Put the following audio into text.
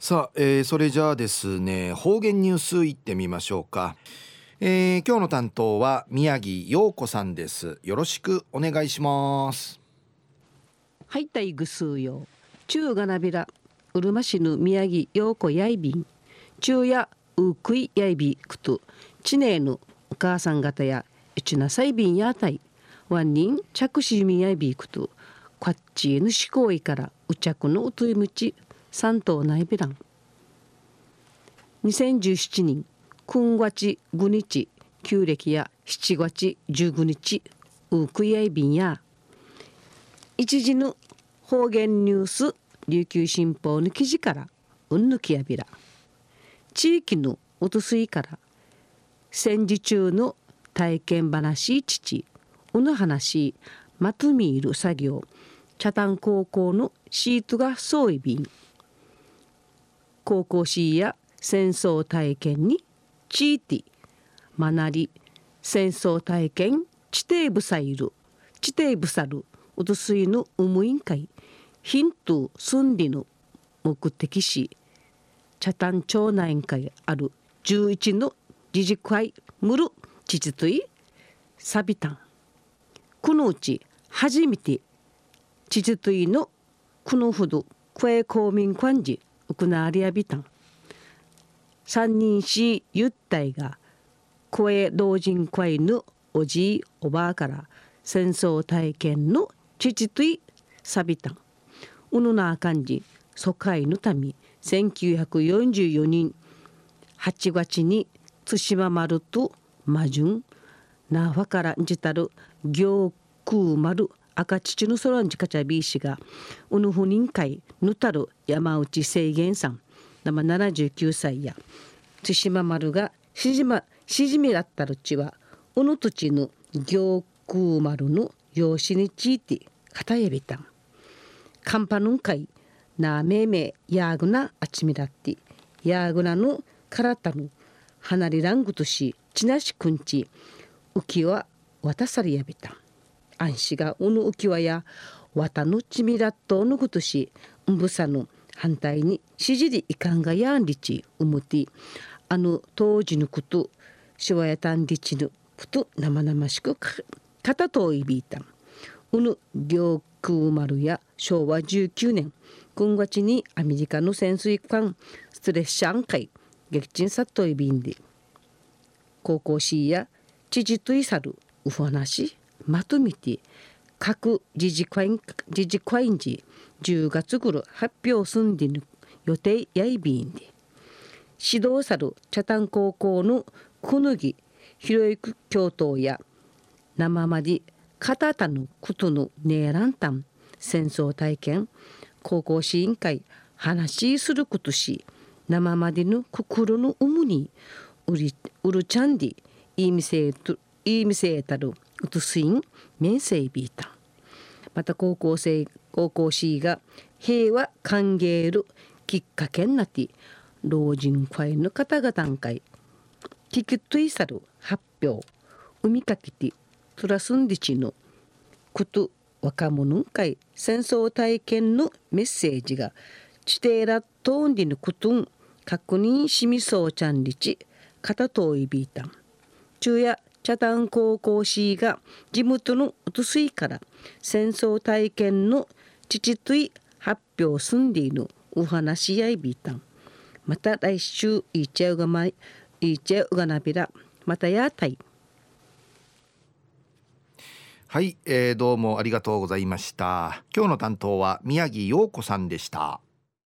さあ、えー、それじゃあですね方言ニュースいってみましょうか、えー、今日の担当は宮城陽子さんです。よろしくお願いします。はいたいぐすうよ。中がなびら。うるま市の宮城陽子やいびん。中やうくいやいびくと。ちねえのお母さん方やうちなさいびんやたい。わんにん着しみやいびくと。こっちぬしこいからうちゃくのうといむち。三島内ベラン2017年9月5日旧暦や7月19日ウクイヤイビンや一時の方言ニュース琉球新報の記事からうんぬきやびら。地域のおとすいから戦時中の体験話父うぬ話まとみいる作業茶炭高校のシートがそういびん。高校シーや戦争体験にチーティマナリ戦争体験地底ブサイル。地底ブサルうどすいの無委員会ヒントスンリの目的し茶炭町内会ある11の自治会。ムル父といサビタンこのうち初めて父といのこのほど声公民館寺。ウクナーリアビタン。三人しゆったいが声老人会のおじいおばあから戦争体験の父といさびたんうぬなあかんじ疎開のため1944年8月に対馬丸と魔順。那覇からんじたる行空丸。赤父のソランジカチャビー氏がうぬふ人会ぬたる山内清源さん生79歳や対馬丸がしじましじみだったるちはうぬ土地の行空丸の養子について片指たん。カンパヌン会なめめやぐなあちみだってやぐなのからたぬ離れらんぐとしちなしくんち浮きは渡さりやびたん。安氏がうぬ浮き輪や綿のちみらっとぬぐとしんぶさぬ反対にしじりいかんがやんりちうむてあの当時のことしわやたんりちぬふと生々しくかたといびいたんうぬ領空丸や昭和19年今月にアメリカの潜水艦ストレッシャン海撃沈さといびんで高校シーや父といさるうふ話まとめて各自治会自治会員時10月頃発表すんでぬ予定やいびんで指導さる茶炭高校のくぬぎひろゆき教頭や生まで片たぬことのねえらんたん戦争体験高校市委員会話しすることし生までの心の有無にうりうるちゃんでいいみせといいみせたるうとすいん面せいびいた。また高校生高校市が平和歓迎るきっかけになって老人会の方々会聞きといさる発表海みかけてトラスンディチのこと若者会戦争体験のメッセージが地底ラットンディのことん確認しみそうちゃんりち片といびいたん。昼夜茶炭高校市が地元のうとすいから戦争体験の父とい発表すんでいるお話やいびたん。また来週いちゃうがまいいちゃうがなびら。またやたいはい、えー、どうもありがとうございました。今日の担当は宮城陽子さんでした。